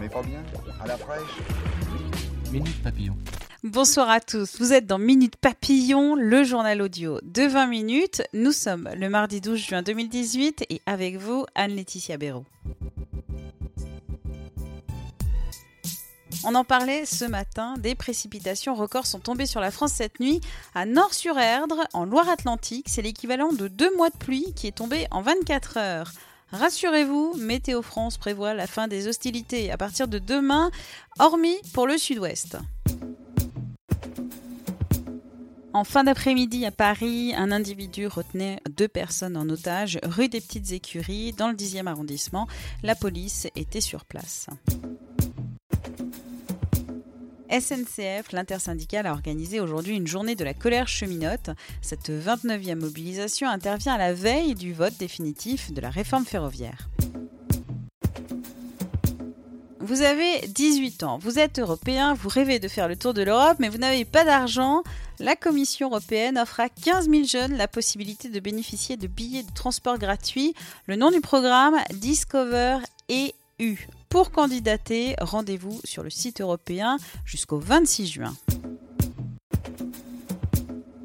On n'est pas bien À la fraîche Minute Papillon. Bonsoir à tous, vous êtes dans Minute Papillon, le journal audio de 20 minutes. Nous sommes le mardi 12 juin 2018 et avec vous, Anne-Laetitia Béraud. On en parlait ce matin, des précipitations records sont tombées sur la France cette nuit. À Nord-sur-Erdre, en Loire-Atlantique, c'est l'équivalent de deux mois de pluie qui est tombé en 24 heures. Rassurez-vous, Météo France prévoit la fin des hostilités à partir de demain, hormis pour le sud-ouest. En fin d'après-midi à Paris, un individu retenait deux personnes en otage rue des Petites Écuries dans le 10e arrondissement. La police était sur place. SNCF, l'intersyndicale, a organisé aujourd'hui une journée de la colère cheminote. Cette 29e mobilisation intervient à la veille du vote définitif de la réforme ferroviaire. Vous avez 18 ans, vous êtes européen, vous rêvez de faire le tour de l'Europe, mais vous n'avez pas d'argent. La Commission européenne offre à 15 000 jeunes la possibilité de bénéficier de billets de transport gratuits. Le nom du programme, Discover EU. Pour candidater, rendez-vous sur le site européen jusqu'au 26 juin.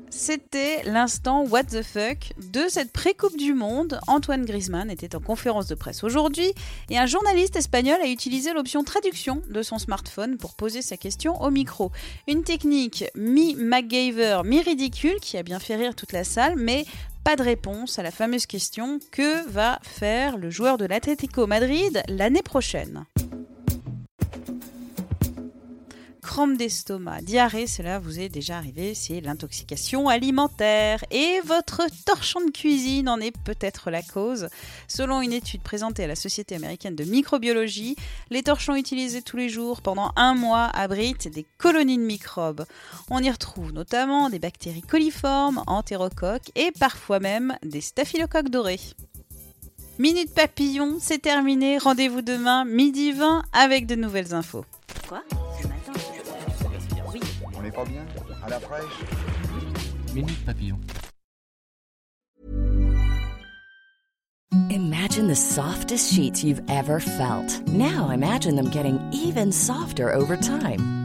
C'était l'instant What the fuck de cette pré-coupe du monde. Antoine Griezmann était en conférence de presse aujourd'hui et un journaliste espagnol a utilisé l'option traduction de son smartphone pour poser sa question au micro. Une technique mi-MacGyver, mi-ridicule qui a bien fait rire toute la salle, mais pas de réponse à la fameuse question que va faire le joueur de l'Atlético Madrid l'année prochaine? Crampes d'estomac, diarrhée, cela vous est déjà arrivé, c'est l'intoxication alimentaire. Et votre torchon de cuisine en est peut-être la cause. Selon une étude présentée à la Société américaine de microbiologie, les torchons utilisés tous les jours pendant un mois abritent des colonies de microbes. On y retrouve notamment des bactéries coliformes, entérocoques et parfois même des staphylocoques dorés. Minute papillon, c'est terminé. Rendez-vous demain, midi 20, avec de nouvelles infos. Quoi? Pas bien À la fraîche Minute Papillon. Imagine the softest sheets you've ever felt. Now imagine them getting even softer over time.